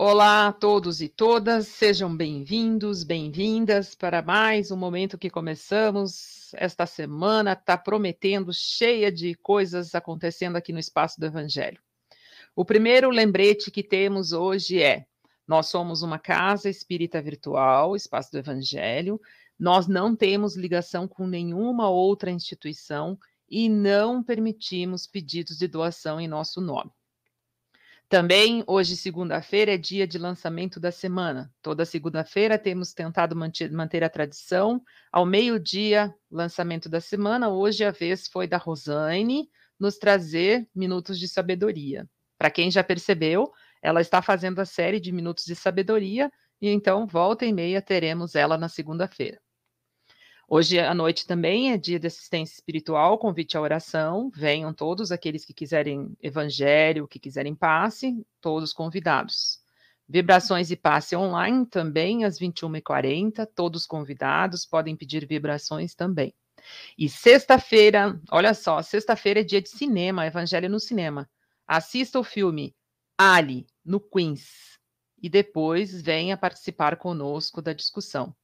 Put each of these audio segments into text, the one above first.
Olá a todos e todas, sejam bem-vindos, bem-vindas para mais um momento que começamos. Esta semana está prometendo cheia de coisas acontecendo aqui no Espaço do Evangelho. O primeiro lembrete que temos hoje é: nós somos uma casa espírita virtual, Espaço do Evangelho, nós não temos ligação com nenhuma outra instituição e não permitimos pedidos de doação em nosso nome. Também, hoje, segunda-feira, é dia de lançamento da semana. Toda segunda-feira temos tentado manter, a tradição. Ao meio-dia, lançamento da semana. Hoje a vez foi da Rosane nos trazer minutos de sabedoria. Para quem já percebeu, ela está fazendo a série de minutos de sabedoria, e então, volta e meia, teremos ela na segunda-feira. Hoje à noite também é dia de assistência espiritual, convite à oração. Venham todos aqueles que quiserem evangelho, que quiserem passe, todos convidados. Vibrações e passe online também às 21h40, todos convidados, podem pedir vibrações também. E sexta-feira, olha só, sexta-feira é dia de cinema, evangelho no cinema. Assista o filme Ali, no Queens, e depois venha participar conosco da discussão.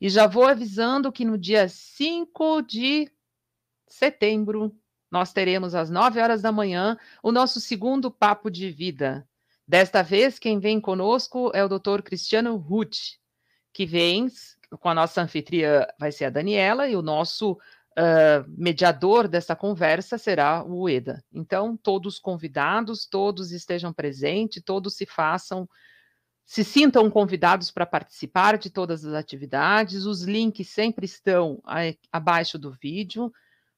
E já vou avisando que no dia 5 de setembro, nós teremos às 9 horas da manhã o nosso segundo papo de vida. Desta vez, quem vem conosco é o Dr. Cristiano Ruth, que vem com a nossa anfitriã, vai ser a Daniela, e o nosso uh, mediador dessa conversa será o Eda. Então, todos convidados, todos estejam presentes, todos se façam se sintam convidados para participar de todas as atividades. Os links sempre estão abaixo do vídeo.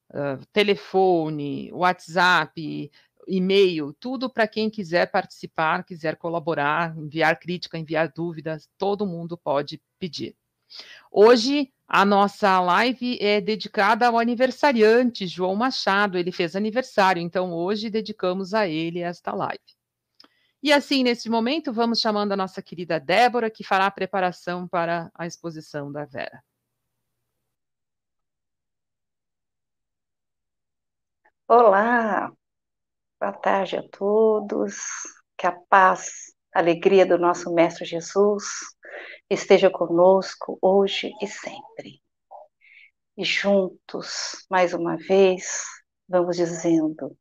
Uh, telefone, WhatsApp, e-mail, tudo para quem quiser participar, quiser colaborar, enviar crítica, enviar dúvidas, todo mundo pode pedir. Hoje a nossa live é dedicada ao aniversariante João Machado, ele fez aniversário, então hoje dedicamos a ele esta live. E assim, nesse momento, vamos chamando a nossa querida Débora, que fará a preparação para a exposição da Vera. Olá, boa tarde a todos, que a paz, a alegria do nosso Mestre Jesus esteja conosco hoje e sempre. E juntos, mais uma vez, vamos dizendo: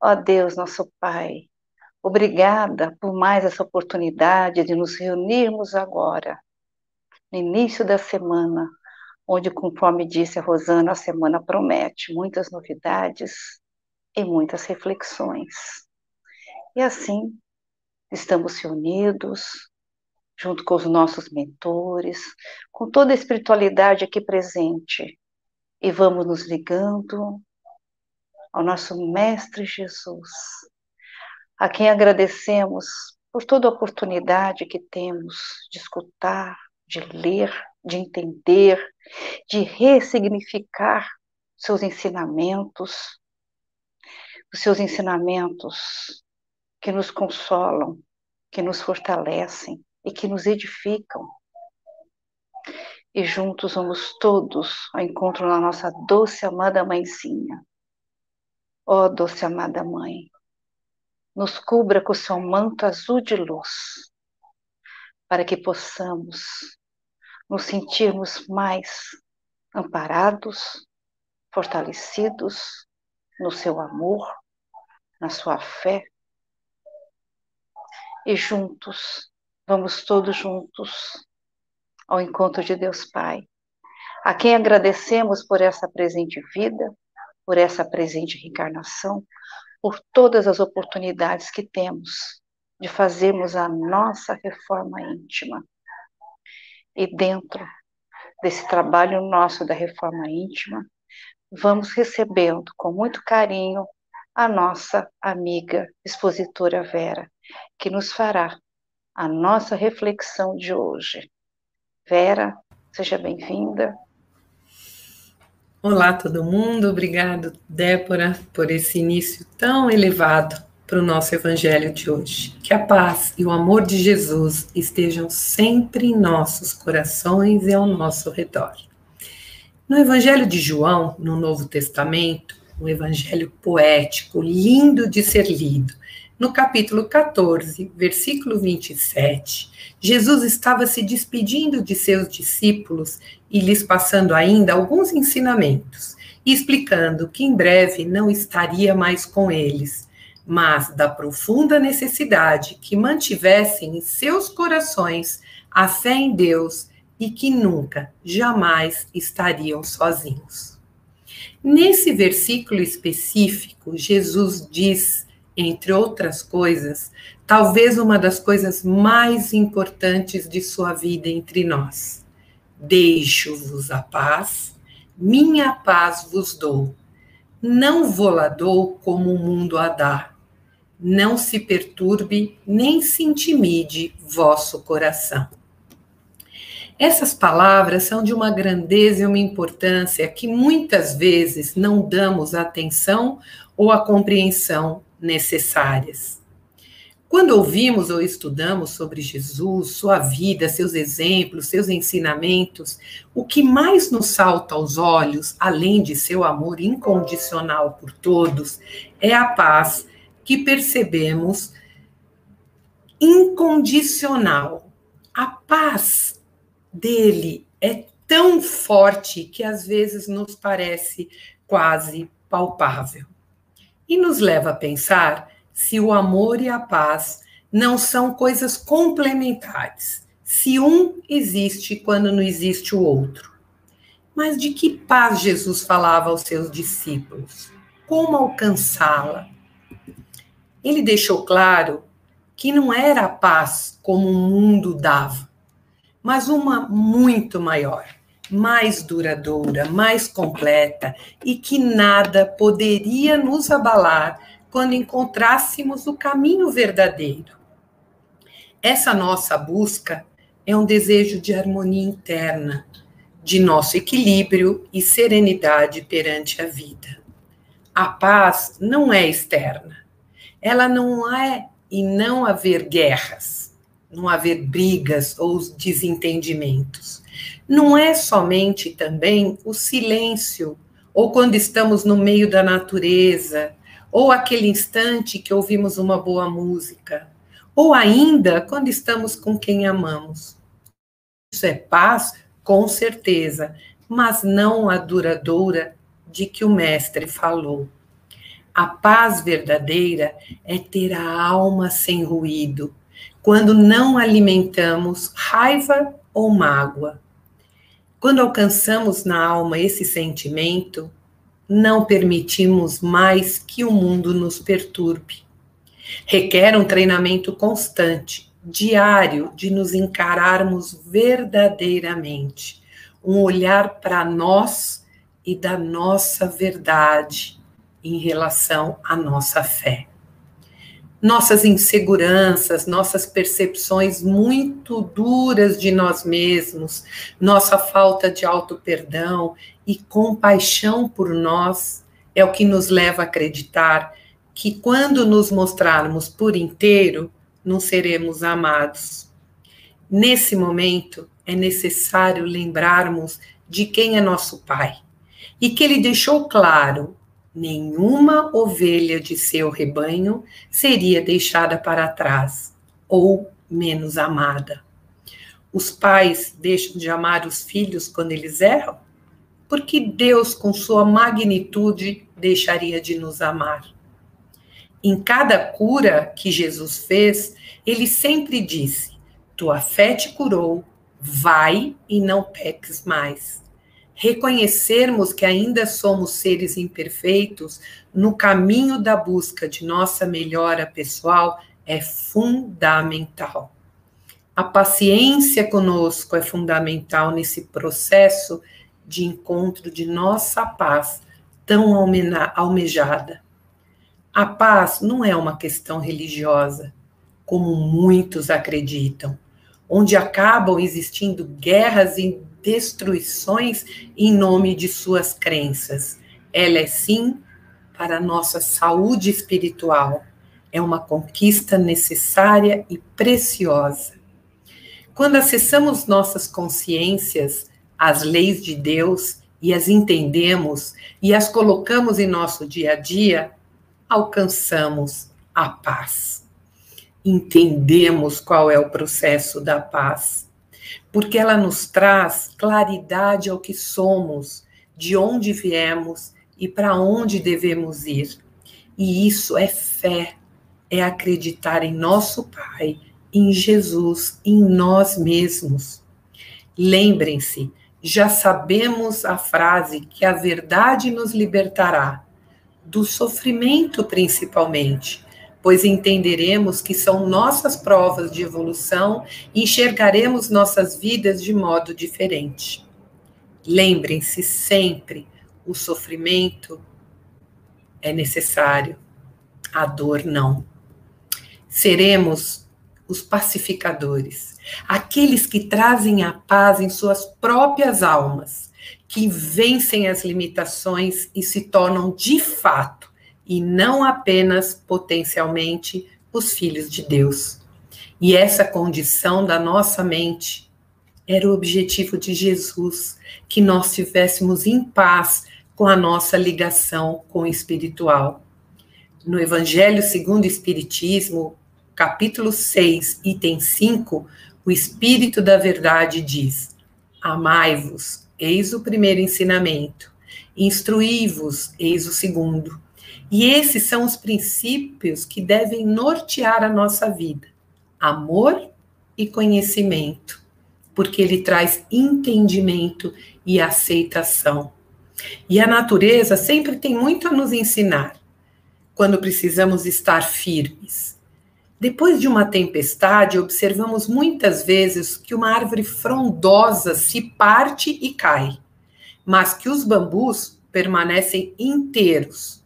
ó Deus, nosso Pai, Obrigada por mais essa oportunidade de nos reunirmos agora, no início da semana, onde, conforme disse a Rosana, a semana promete muitas novidades e muitas reflexões. E assim, estamos reunidos, junto com os nossos mentores, com toda a espiritualidade aqui presente, e vamos nos ligando ao nosso Mestre Jesus a quem agradecemos por toda a oportunidade que temos de escutar, de ler, de entender, de ressignificar seus ensinamentos, os seus ensinamentos que nos consolam, que nos fortalecem e que nos edificam. E juntos vamos todos ao encontro da nossa doce amada mãezinha. Ó oh, doce amada mãe, nos cubra com o seu manto azul de luz, para que possamos nos sentirmos mais amparados, fortalecidos no seu amor, na sua fé. E juntos, vamos todos juntos ao encontro de Deus Pai, a quem agradecemos por essa presente vida, por essa presente reencarnação, por todas as oportunidades que temos de fazermos a nossa reforma íntima. E dentro desse trabalho nosso da reforma íntima, vamos recebendo com muito carinho a nossa amiga expositora Vera, que nos fará a nossa reflexão de hoje. Vera, seja bem-vinda. Olá, todo mundo. Obrigado, Débora, por esse início tão elevado para o nosso evangelho de hoje. Que a paz e o amor de Jesus estejam sempre em nossos corações e ao nosso redor. No evangelho de João, no Novo Testamento, um evangelho poético, lindo de ser lido, no capítulo 14, versículo 27, Jesus estava se despedindo de seus discípulos e lhes passando ainda alguns ensinamentos, explicando que em breve não estaria mais com eles, mas da profunda necessidade que mantivessem em seus corações a fé em Deus e que nunca, jamais estariam sozinhos. Nesse versículo específico, Jesus diz entre outras coisas, talvez uma das coisas mais importantes de sua vida entre nós. Deixo-vos a paz, minha paz vos dou. Não vou-la dou como o mundo a dá. Não se perturbe, nem se intimide vosso coração. Essas palavras são de uma grandeza e uma importância que muitas vezes não damos atenção ou a compreensão necessárias. Quando ouvimos ou estudamos sobre Jesus, sua vida, seus exemplos, seus ensinamentos, o que mais nos salta aos olhos, além de seu amor incondicional por todos, é a paz que percebemos incondicional. A paz dele é tão forte que às vezes nos parece quase palpável e nos leva a pensar se o amor e a paz não são coisas complementares, se um existe quando não existe o outro. Mas de que paz Jesus falava aos seus discípulos? Como alcançá-la? Ele deixou claro que não era a paz como o mundo dava, mas uma muito maior mais duradoura, mais completa e que nada poderia nos abalar quando encontrássemos o caminho verdadeiro. Essa nossa busca é um desejo de harmonia interna, de nosso equilíbrio e serenidade perante a vida. A paz não é externa. Ela não é e não haver guerras, não haver brigas ou desentendimentos não é somente também o silêncio, ou quando estamos no meio da natureza, ou aquele instante que ouvimos uma boa música, ou ainda quando estamos com quem amamos. Isso é paz, com certeza, mas não a duradoura de que o Mestre falou. A paz verdadeira é ter a alma sem ruído, quando não alimentamos raiva ou mágoa. Quando alcançamos na alma esse sentimento, não permitimos mais que o mundo nos perturbe. Requer um treinamento constante, diário, de nos encararmos verdadeiramente, um olhar para nós e da nossa verdade em relação à nossa fé nossas inseguranças, nossas percepções muito duras de nós mesmos, nossa falta de auto-perdão e compaixão por nós é o que nos leva a acreditar que quando nos mostrarmos por inteiro, não seremos amados. Nesse momento, é necessário lembrarmos de quem é nosso Pai e que ele deixou claro nenhuma ovelha de seu rebanho seria deixada para trás ou menos amada. Os pais deixam de amar os filhos quando eles erram? Porque Deus, com sua magnitude, deixaria de nos amar. Em cada cura que Jesus fez, ele sempre disse: Tua fé te curou, vai e não peques mais reconhecermos que ainda somos seres imperfeitos no caminho da busca de nossa melhora pessoal é fundamental. A paciência conosco é fundamental nesse processo de encontro de nossa paz tão almejada. A paz não é uma questão religiosa, como muitos acreditam, onde acabam existindo guerras e destruições em nome de suas crenças. Ela é sim para a nossa saúde espiritual. É uma conquista necessária e preciosa. Quando acessamos nossas consciências, as leis de Deus e as entendemos e as colocamos em nosso dia a dia, alcançamos a paz. Entendemos qual é o processo da paz, porque ela nos traz claridade ao que somos, de onde viemos e para onde devemos ir. E isso é fé, é acreditar em nosso Pai, em Jesus, em nós mesmos. Lembrem-se, já sabemos a frase que a verdade nos libertará, do sofrimento principalmente, pois entenderemos que são nossas provas de evolução e enxergaremos nossas vidas de modo diferente. Lembrem-se sempre, o sofrimento é necessário, a dor não. Seremos os pacificadores, aqueles que trazem a paz em suas próprias almas, que vencem as limitações e se tornam de fato, e não apenas potencialmente, os filhos de Deus. E essa condição da nossa mente era o objetivo de Jesus, que nós estivéssemos em paz com a nossa ligação com o espiritual. No Evangelho segundo o Espiritismo, capítulo 6, item 5, o Espírito da Verdade diz: Amai-vos, eis o primeiro ensinamento, instruí-vos, eis o segundo. E esses são os princípios que devem nortear a nossa vida: amor e conhecimento, porque ele traz entendimento e aceitação. E a natureza sempre tem muito a nos ensinar quando precisamos estar firmes. Depois de uma tempestade, observamos muitas vezes que uma árvore frondosa se parte e cai, mas que os bambus permanecem inteiros.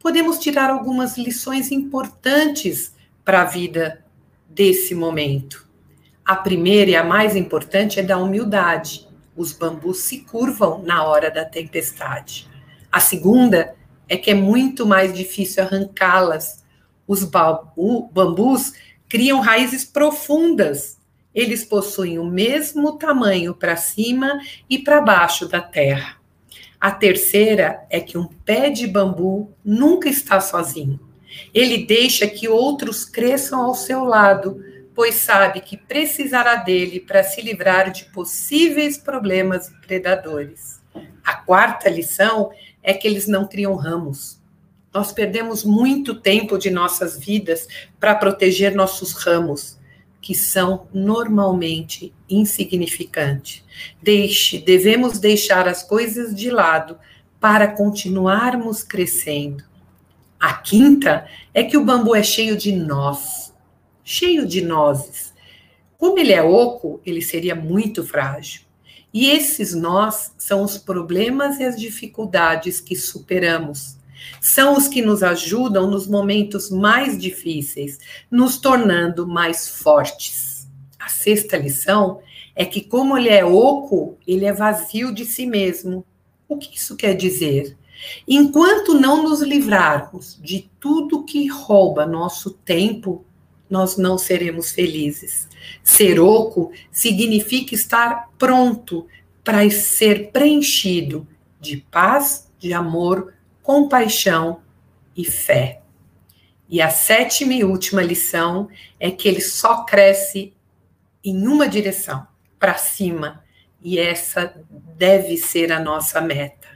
Podemos tirar algumas lições importantes para a vida desse momento. A primeira e a mais importante é da humildade. Os bambus se curvam na hora da tempestade. A segunda é que é muito mais difícil arrancá-las os bambus criam raízes profundas. Eles possuem o mesmo tamanho para cima e para baixo da terra. A terceira é que um pé de bambu nunca está sozinho. Ele deixa que outros cresçam ao seu lado, pois sabe que precisará dele para se livrar de possíveis problemas e predadores. A quarta lição é que eles não criam ramos. Nós perdemos muito tempo de nossas vidas para proteger nossos ramos, que são normalmente insignificantes. Deixe, devemos deixar as coisas de lado para continuarmos crescendo. A quinta é que o bambu é cheio de nós, cheio de nozes. Como ele é oco, ele seria muito frágil. E esses nós são os problemas e as dificuldades que superamos são os que nos ajudam nos momentos mais difíceis, nos tornando mais fortes. A sexta lição é que, como ele é oco, ele é vazio de si mesmo. O que isso quer dizer? Enquanto não nos livrarmos de tudo que rouba nosso tempo, nós não seremos felizes. Ser oco significa estar pronto para ser preenchido de paz, de amor, compaixão e fé. E a sétima e última lição é que ele só cresce em uma direção, para cima, e essa deve ser a nossa meta.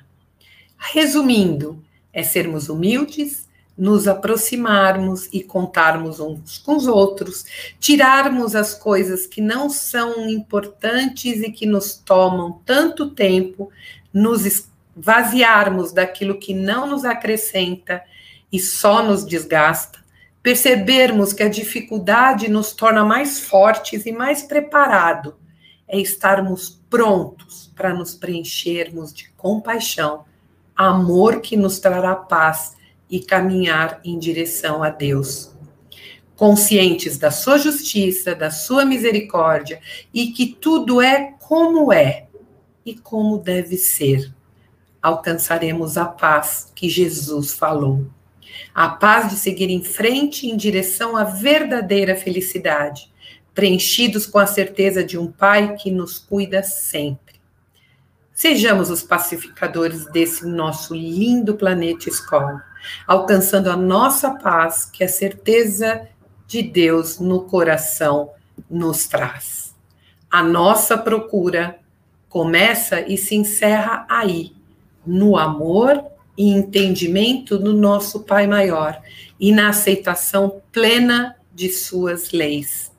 Resumindo, é sermos humildes, nos aproximarmos e contarmos uns com os outros, tirarmos as coisas que não são importantes e que nos tomam tanto tempo, nos vaziarmos daquilo que não nos acrescenta e só nos desgasta, percebermos que a dificuldade nos torna mais fortes e mais preparados, é estarmos prontos para nos preenchermos de compaixão, amor que nos trará paz e caminhar em direção a Deus. Conscientes da sua justiça, da sua misericórdia e que tudo é como é e como deve ser alcançaremos a paz que Jesus falou. A paz de seguir em frente em direção à verdadeira felicidade, preenchidos com a certeza de um Pai que nos cuida sempre. Sejamos os pacificadores desse nosso lindo planeta escola. alcançando a nossa paz, que a certeza de Deus no coração nos traz. A nossa procura começa e se encerra aí, no amor e entendimento do nosso Pai Maior e na aceitação plena de suas leis.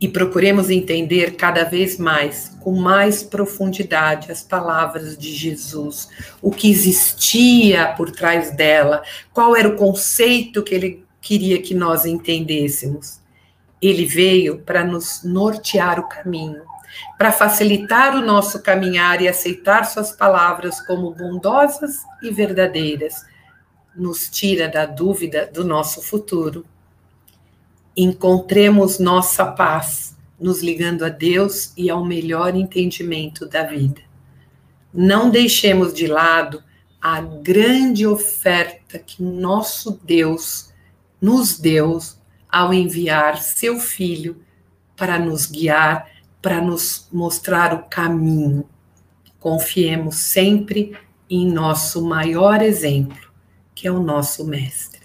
E procuremos entender cada vez mais, com mais profundidade, as palavras de Jesus, o que existia por trás dela, qual era o conceito que ele queria que nós entendêssemos. Ele veio para nos nortear o caminho, para facilitar o nosso caminhar e aceitar suas palavras como bondosas e verdadeiras, nos tira da dúvida do nosso futuro. Encontremos nossa paz, nos ligando a Deus e ao melhor entendimento da vida. Não deixemos de lado a grande oferta que nosso Deus nos deu ao enviar seu Filho para nos guiar para nos mostrar o caminho. Confiemos sempre em nosso maior exemplo, que é o nosso Mestre.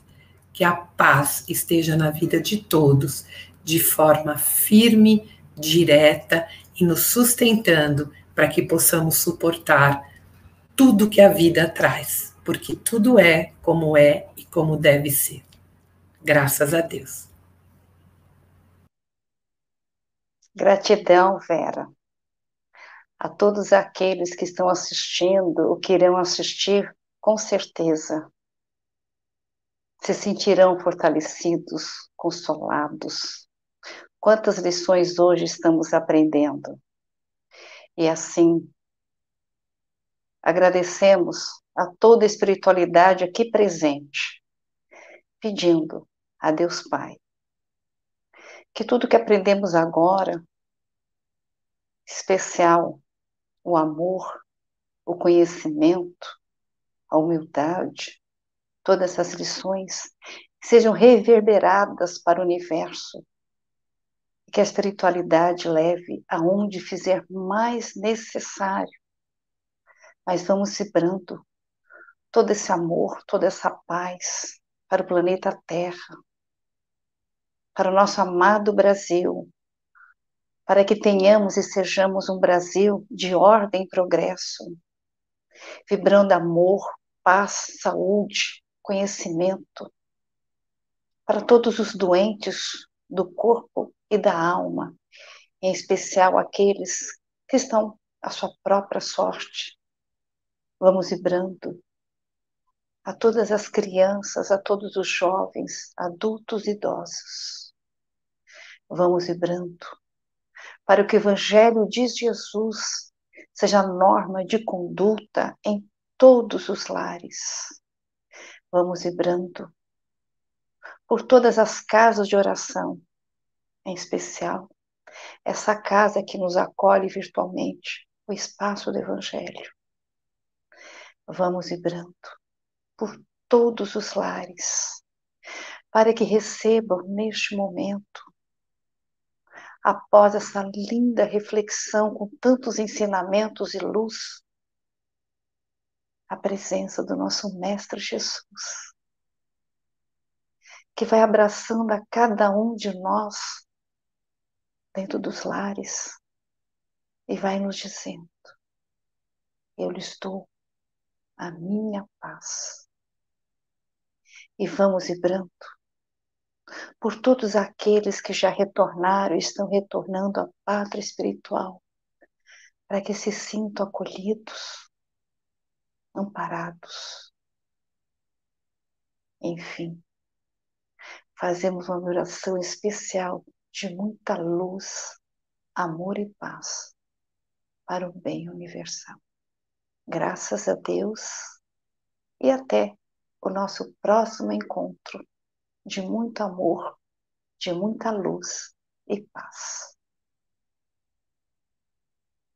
Que a paz esteja na vida de todos, de forma firme, direta e nos sustentando para que possamos suportar tudo que a vida traz, porque tudo é como é e como deve ser. Graças a Deus. Gratidão, Vera. A todos aqueles que estão assistindo ou que irão assistir, com certeza se sentirão fortalecidos, consolados. Quantas lições hoje estamos aprendendo. E assim, agradecemos a toda a espiritualidade aqui presente, pedindo a Deus Pai que tudo que aprendemos agora, especial o amor, o conhecimento, a humildade, todas essas lições sejam reverberadas para o universo e que a espiritualidade leve aonde fizer mais necessário. Mas vamos vibrando todo esse amor, toda essa paz para o planeta Terra, para o nosso amado Brasil, para que tenhamos e sejamos um Brasil de ordem e progresso, vibrando amor, paz, saúde, conhecimento, para todos os doentes do corpo e da alma, em especial aqueles que estão à sua própria sorte. Vamos vibrando a todas as crianças, a todos os jovens, adultos e idosos vamos vibrando, para que o Evangelho de Jesus seja norma de conduta em todos os lares. Vamos vibrando por todas as casas de oração, em especial essa casa que nos acolhe virtualmente, o espaço do Evangelho. Vamos vibrando por todos os lares, para que recebam neste momento após essa linda reflexão com tantos ensinamentos e luz, a presença do nosso Mestre Jesus, que vai abraçando a cada um de nós dentro dos lares e vai nos dizendo: Eu lhe estou a minha paz. E vamos vibrando por todos aqueles que já retornaram e estão retornando à pátria espiritual, para que se sintam acolhidos, amparados. Enfim, fazemos uma oração especial de muita luz, amor e paz para o bem universal. Graças a Deus e até o nosso próximo encontro de muito amor, de muita luz e paz.